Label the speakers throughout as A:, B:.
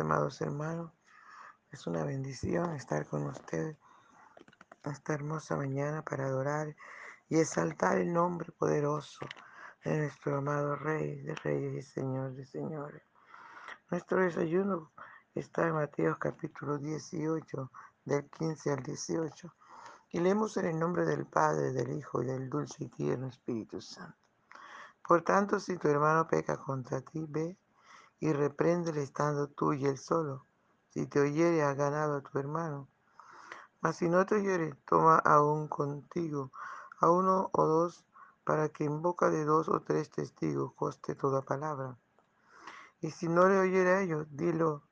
A: amados hermanos. Es una bendición estar con ustedes esta hermosa mañana para adorar y exaltar el nombre poderoso de nuestro amado Rey de Reyes y Señor de Señores. Nuestro desayuno está en Mateo capítulo 18, del 15 al 18. Y leemos en el nombre del Padre, del Hijo y del dulce y tierno Espíritu Santo. Por tanto, si tu hermano peca contra ti, ve y repréndele estando tú y él solo. Si te oyere, has ganado a tu hermano. Mas si no te oyere, toma aún contigo a uno o dos, para que en boca de dos o tres testigos coste toda palabra. Y si no le oyere a ellos, dilo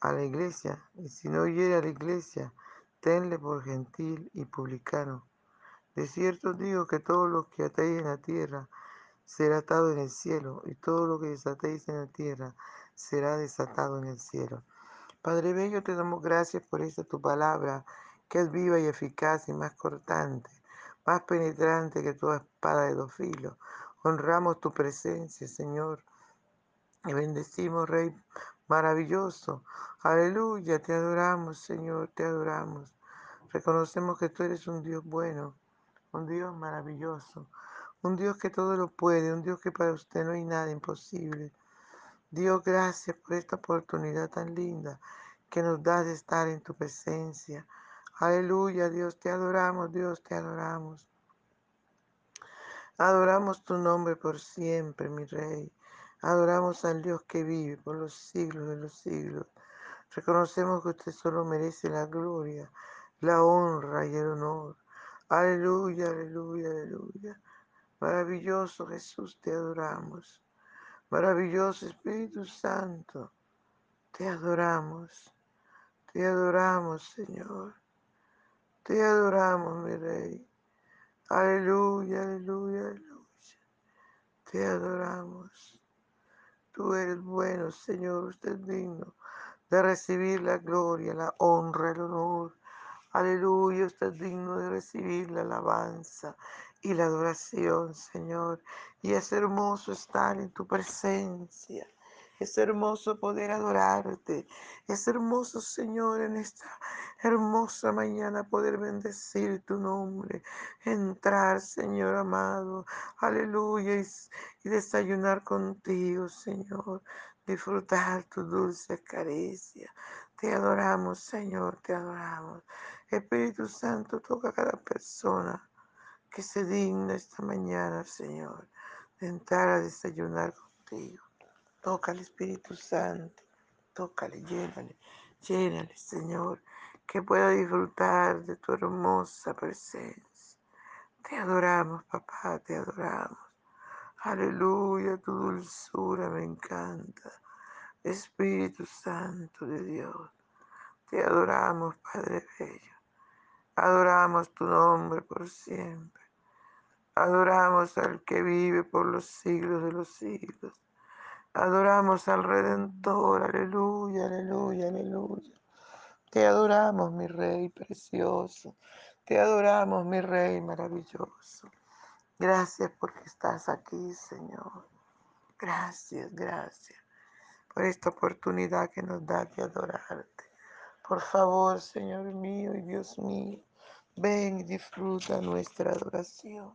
A: a la iglesia. Y si no oyere a la iglesia, tenle por gentil y publicano. De cierto digo que todo lo que atéis en la tierra será atado en el cielo, y todo lo que desatéis en la tierra será desatado en el cielo. Padre Bello, te damos gracias por esta tu palabra, que es viva y eficaz y más cortante, más penetrante que toda espada de dos filos. Honramos tu presencia, Señor, y bendecimos, Rey maravilloso. Aleluya, te adoramos, Señor, te adoramos. Reconocemos que tú eres un Dios bueno, un Dios maravilloso, un Dios que todo lo puede, un Dios que para usted no hay nada imposible. Dios, gracias por esta oportunidad tan linda que nos das de estar en tu presencia. Aleluya, Dios, te adoramos, Dios, te adoramos. Adoramos tu nombre por siempre, mi Rey. Adoramos al Dios que vive por los siglos de los siglos. Reconocemos que usted solo merece la gloria, la honra y el honor. Aleluya, aleluya, aleluya. Maravilloso Jesús, te adoramos. Maravilloso Espíritu Santo, te adoramos. Te adoramos, Señor. Te adoramos, mi Rey. Aleluya, aleluya, aleluya. Te adoramos. Tú eres bueno, Señor. Usted es digno de recibir la gloria, la honra, el honor. Aleluya, usted es digno de recibir la alabanza y la adoración, Señor. Y es hermoso estar en tu presencia. Es hermoso poder adorarte. Es hermoso, Señor, en esta hermosa mañana poder bendecir tu nombre. Entrar, Señor amado. Aleluya. Y, desayunar contigo, Señor. Disfrutar tu dulce caricia. Te adoramos, Señor, te adoramos. Espíritu Santo, toca a cada persona que se digna esta mañana, Señor, de entrar a desayunar contigo. Toca al Espíritu Santo, tócale, llénale, llénale, Señor, que pueda disfrutar de tu hermosa presencia. Te adoramos, papá, te adoramos. Aleluya, tu dulzura me encanta. Espíritu Santo de Dios, te adoramos, Padre Bello. Adoramos tu nombre por siempre. Adoramos al que vive por los siglos de los siglos. Adoramos al Redentor, aleluya, aleluya, aleluya. Te adoramos, mi Rey precioso. Te adoramos, mi Rey maravilloso. Gracias porque estás aquí, Señor. Gracias, gracias por esta oportunidad que nos da de adorarte. Por favor, Señor mío y Dios mío, ven y disfruta nuestra adoración.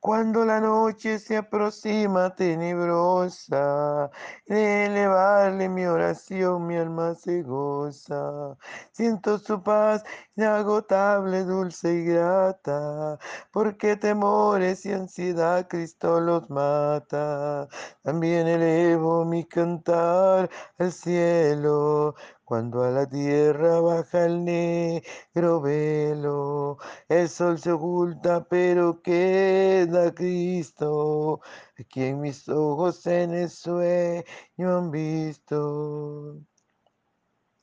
A: Cuando la noche se aproxima tenebrosa, de elevarle mi oración mi alma se goza. Siento su paz inagotable, dulce y grata, porque temores y ansiedad Cristo los mata. También elevo mi cantar al cielo Cuando a la tierra baja el negro velo, el sol se oculta, pero queda Cristo, a quien mis ojos en el sueño han visto.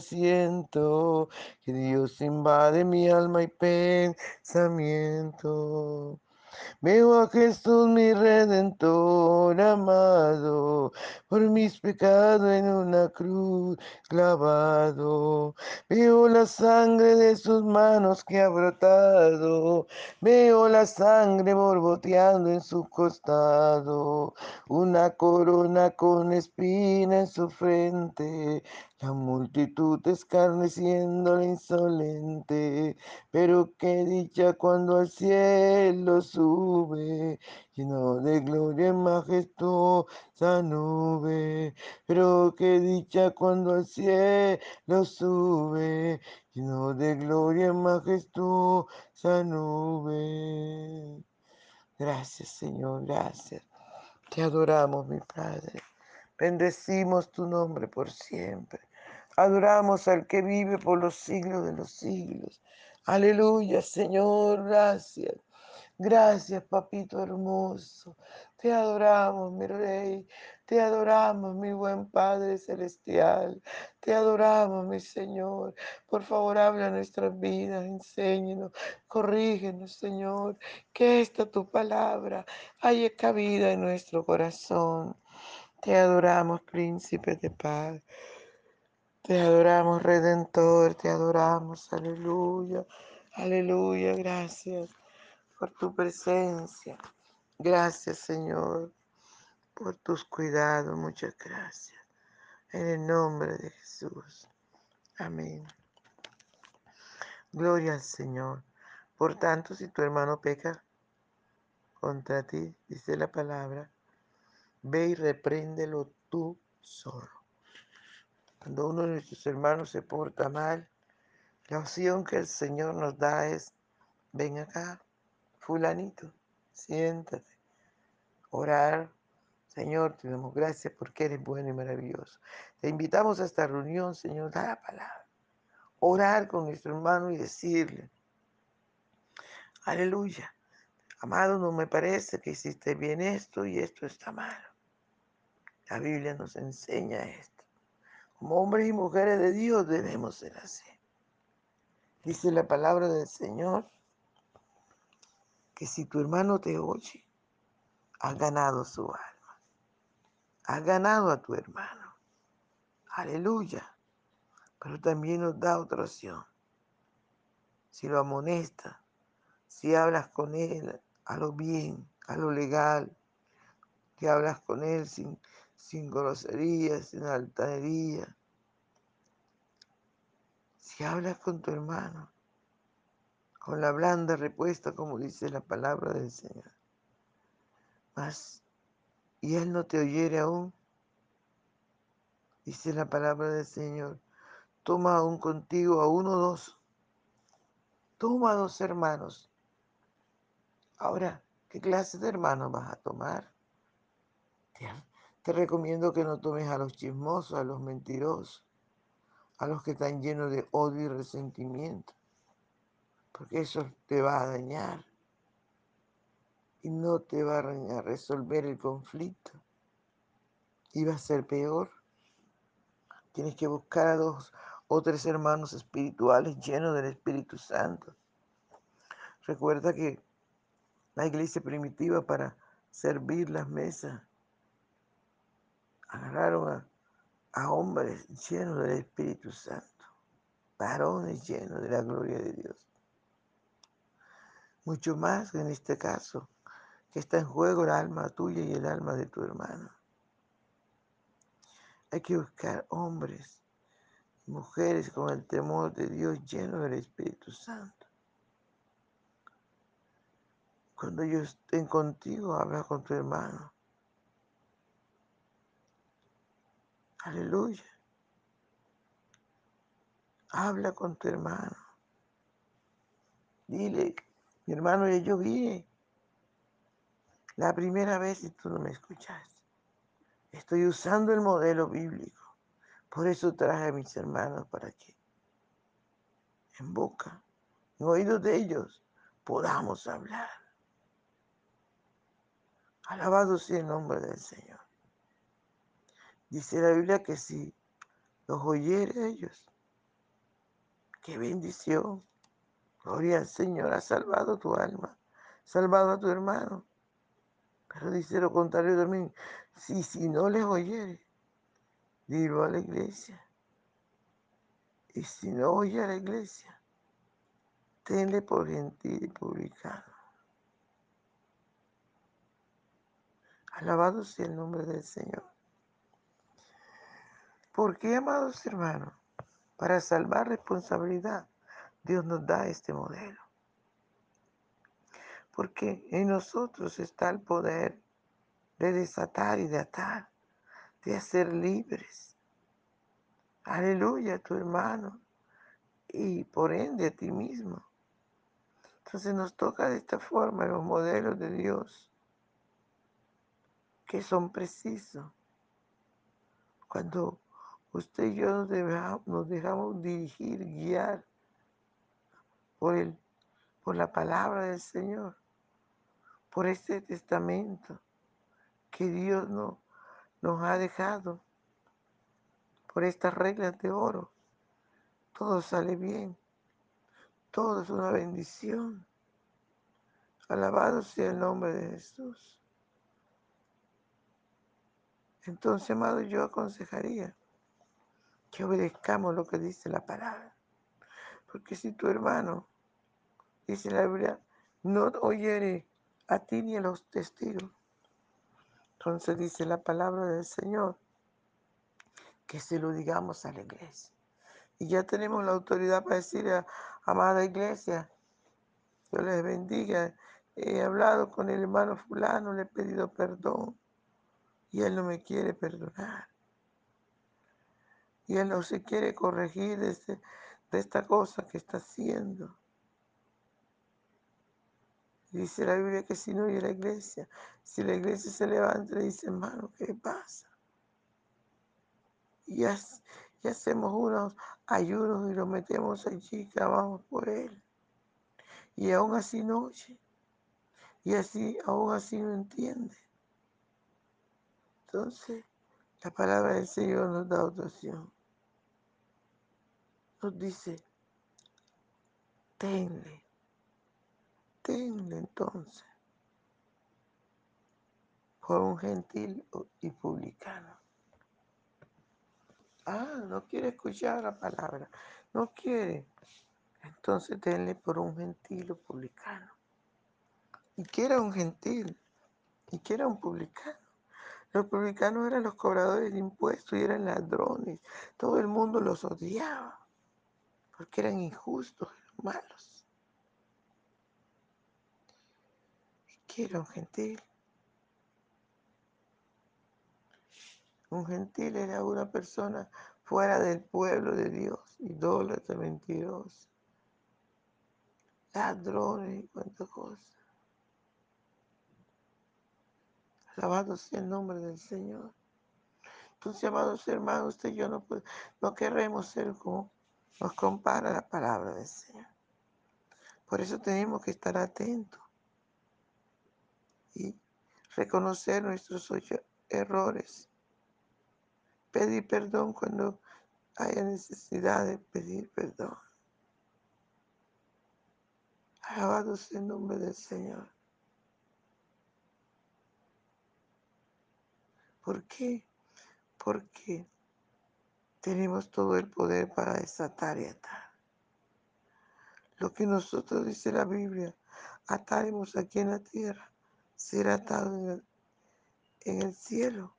A: siento que Dios invade mi alma y pensamiento. Veo a Jesús mi redentor amado, por mis pecados en una cruz clavado. Veo la sangre de sus manos que ha brotado, veo la sangre borboteando en su costado, una corona con espina en su frente, la multitud escarneciendo insolente, pero qué dicha cuando al cielo sube, lleno de gloria majestuosa nube. Pero qué dicha cuando al cielo sube, lleno de gloria majestuosa nube. Gracias, Señor, gracias. Te adoramos, mi Padre. Bendecimos tu nombre por siempre. Adoramos al que vive por los siglos de los siglos. Aleluya, Señor, gracias. Gracias, papito hermoso. Te adoramos, mi rey. Te adoramos, mi buen Padre celestial. Te adoramos, mi Señor. Por favor, habla nuestras vidas, enséñanos, corrígenos, Señor. Que esta tu palabra haya cabida en nuestro corazón. Te adoramos, príncipe de paz. Te adoramos, Redentor, te adoramos, aleluya, aleluya, gracias por tu presencia. Gracias, Señor, por tus cuidados, muchas gracias. En el nombre de Jesús. Amén. Gloria al Señor. Por tanto, si tu hermano peca contra ti, dice la palabra, ve y repréndelo tú solo. Cuando uno de nuestros hermanos se porta mal, la opción que el Señor nos da es, ven acá, fulanito, siéntate, orar. Señor, te damos gracias porque eres bueno y maravilloso. Te invitamos a esta reunión, Señor, da la palabra. Orar con nuestro hermano y decirle, aleluya, amado, no me parece que hiciste bien esto y esto está malo. La Biblia nos enseña esto. Como hombres y mujeres de Dios debemos ser así. Dice la palabra del Señor que si tu hermano te oye, has ganado su alma. Has ganado a tu hermano. Aleluya. Pero también nos da otra opción. Si lo amonesta, si hablas con él a lo bien, a lo legal, que hablas con él sin sin groserías, sin altanería. Si hablas con tu hermano, con la blanda repuesta, como dice la palabra del Señor, mas, y él no te oyere aún, dice la palabra del Señor, toma aún contigo a uno o dos, toma a dos hermanos. Ahora, ¿qué clase de hermanos vas a tomar? Te recomiendo que no tomes a los chismosos, a los mentirosos, a los que están llenos de odio y resentimiento, porque eso te va a dañar y no te va a resolver el conflicto y va a ser peor. Tienes que buscar a dos o tres hermanos espirituales llenos del Espíritu Santo. Recuerda que la iglesia primitiva para servir las mesas agarraron a, hombres llenos del Espíritu Santo, varones llenos de la gloria de Dios. Mucho más en este caso, que está en juego el alma tuya y el alma de tu hermano. Hay que buscar hombres mujeres con el temor de Dios lleno del Espíritu Santo. Cuando ellos estén contigo, habla con tu hermano. Aleluya. Habla con tu hermano. Dile, mi hermano, yo vine la primera vez y tú no me escuchaste. Estoy usando el modelo bíblico. Por eso traje a mis hermanos para que en boca, en oídos de ellos, podamos hablar. Alabado sea el nombre del Señor. Dice la Biblia que si los oyere ellos, qué bendición. Gloria al Señor, ha salvado tu alma, salvado a tu hermano. Pero dice lo contrario también, si, si no les oyere, dilo a la iglesia. Y si no oye a la iglesia, tenle por gentil y publicano. Alabado sea el nombre del Señor. ¿Por qué, amados hermanos? Para salvar responsabilidad, Dios nos da este modelo. Porque en nosotros está el poder de desatar y de atar, de hacer libres. Aleluya, tu hermano. Y por ende a ti mismo. Entonces nos toca de esta forma los modelos de Dios que son precisos. Cuando usted y yo nos dejamos, dirigir, guiar por, el, por la palabra del Señor, por este testamento que Dios no, nos ha dejado, por estas reglas de oro. Todo sale bien, todo es una bendición. Alabado sea el nombre de Jesús. Entonces, amado, yo aconsejaría que obedezcamos lo que dice la palabra. Porque si tu hermano, dice la Biblia, no oyere a ti ni a los testigos, entonces dice la palabra del Señor, que se lo digamos a la iglesia. Y ya tenemos la autoridad para decirle a amada iglesia, Dios les bendiga. He hablado con el hermano fulano, le he pedido perdón y él no me quiere perdonar. Y él no se quiere corregir de, este, de esta cosa que está haciendo. Dice la Biblia que si no oye la iglesia, si la iglesia se levanta y dice, hermano, ¿qué pasa? Y, y hacemos unos ayunos y lo metemos allí, clamamos por él. Y aún así no oye. Y así, aún así no entiende. Entonces, la palabra del Señor nos da otra opción. Nos dice, tenle, tenle entonces por un gentil y publicano. Ah, no quiere escuchar la palabra, no quiere. Entonces tenle por un gentil o publicano. ¿Y qué era un gentil? ¿Y qué era un publicano? Los publicanos eran los cobradores de impuestos y eran ladrones. Todo el mundo los odiaba porque eran injustos, eran malos. ¿Y era un gentil? Un gentil era una persona fuera del pueblo de Dios, idólatra, mentirosa, ladrones y cuantas cosas. Alabado sea el nombre del Señor. Entonces, amados hermanos, usted y yo no, no queremos ser como nos compara la palabra del Señor. Por eso tenemos que estar atentos y reconocer nuestros errores. Pedir perdón cuando haya necesidad de pedir perdón. Alabado sea el nombre del Señor. ¿Por qué? Porque tenemos todo el poder para desatar y atar. Lo que nosotros dice la Biblia, ataremos aquí en la tierra, será atado en el, cielo.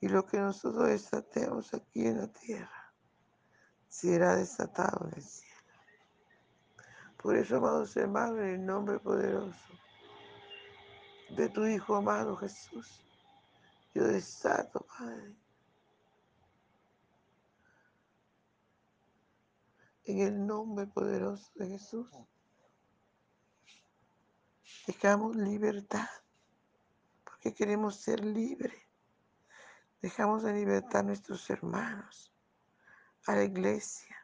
A: Y lo que nosotros desatemos aquí en la tierra, será desatado en el cielo. Por eso, amados hermanos, en el nombre poderoso de tu Hijo amado Jesús, yo desato, Padre, en el nombre poderoso de Jesús. Dejamos libertad, porque queremos ser libres. Dejamos en libertad a nuestros hermanos, a la iglesia.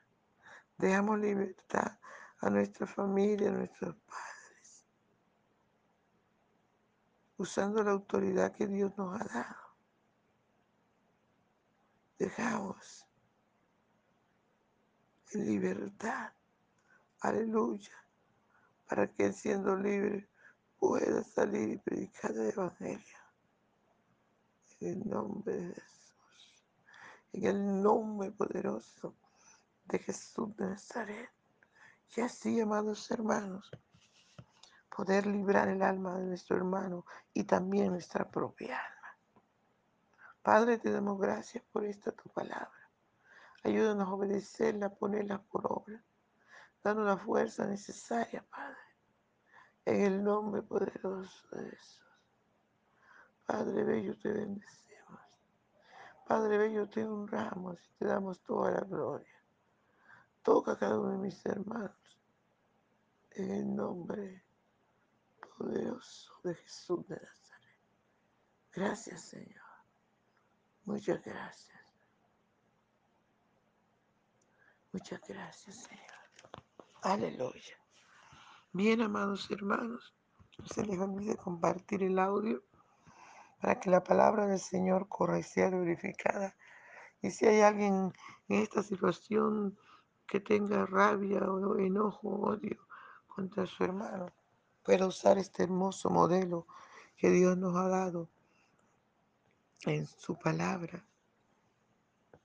A: Dejamos libertad a nuestra familia, a nuestros padres, usando la autoridad que Dios nos ha dado. Dejamos en libertad, aleluya, para que Él siendo libre pueda salir y predicar el Evangelio. En el nombre de Jesús, en el nombre poderoso de Jesús de Nazaret. Y así, amados hermanos, poder librar el alma de nuestro hermano y también nuestra propia alma. Padre, te damos gracias por esta tu palabra. Ayúdanos a obedecerla, ponerla por obra, dando la fuerza necesaria, Padre, en el nombre poderoso de Jesús. Padre Bello, te bendecimos. Padre Bello, te honramos y te damos toda la gloria. Toca a cada uno de mis hermanos en el nombre poderoso de Jesús de Nazaret. Gracias, Señor. Muchas gracias. Muchas gracias, Señor. Aleluya. Bien, amados hermanos, no se les olvide compartir el audio para que la palabra del Señor corra y sea glorificada. Y si hay alguien en esta situación que tenga rabia o enojo odio contra su hermano, pueda usar este hermoso modelo que Dios nos ha dado en su palabra.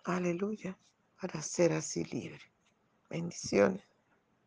A: Aleluya. Para ser así libre. Bendiciones.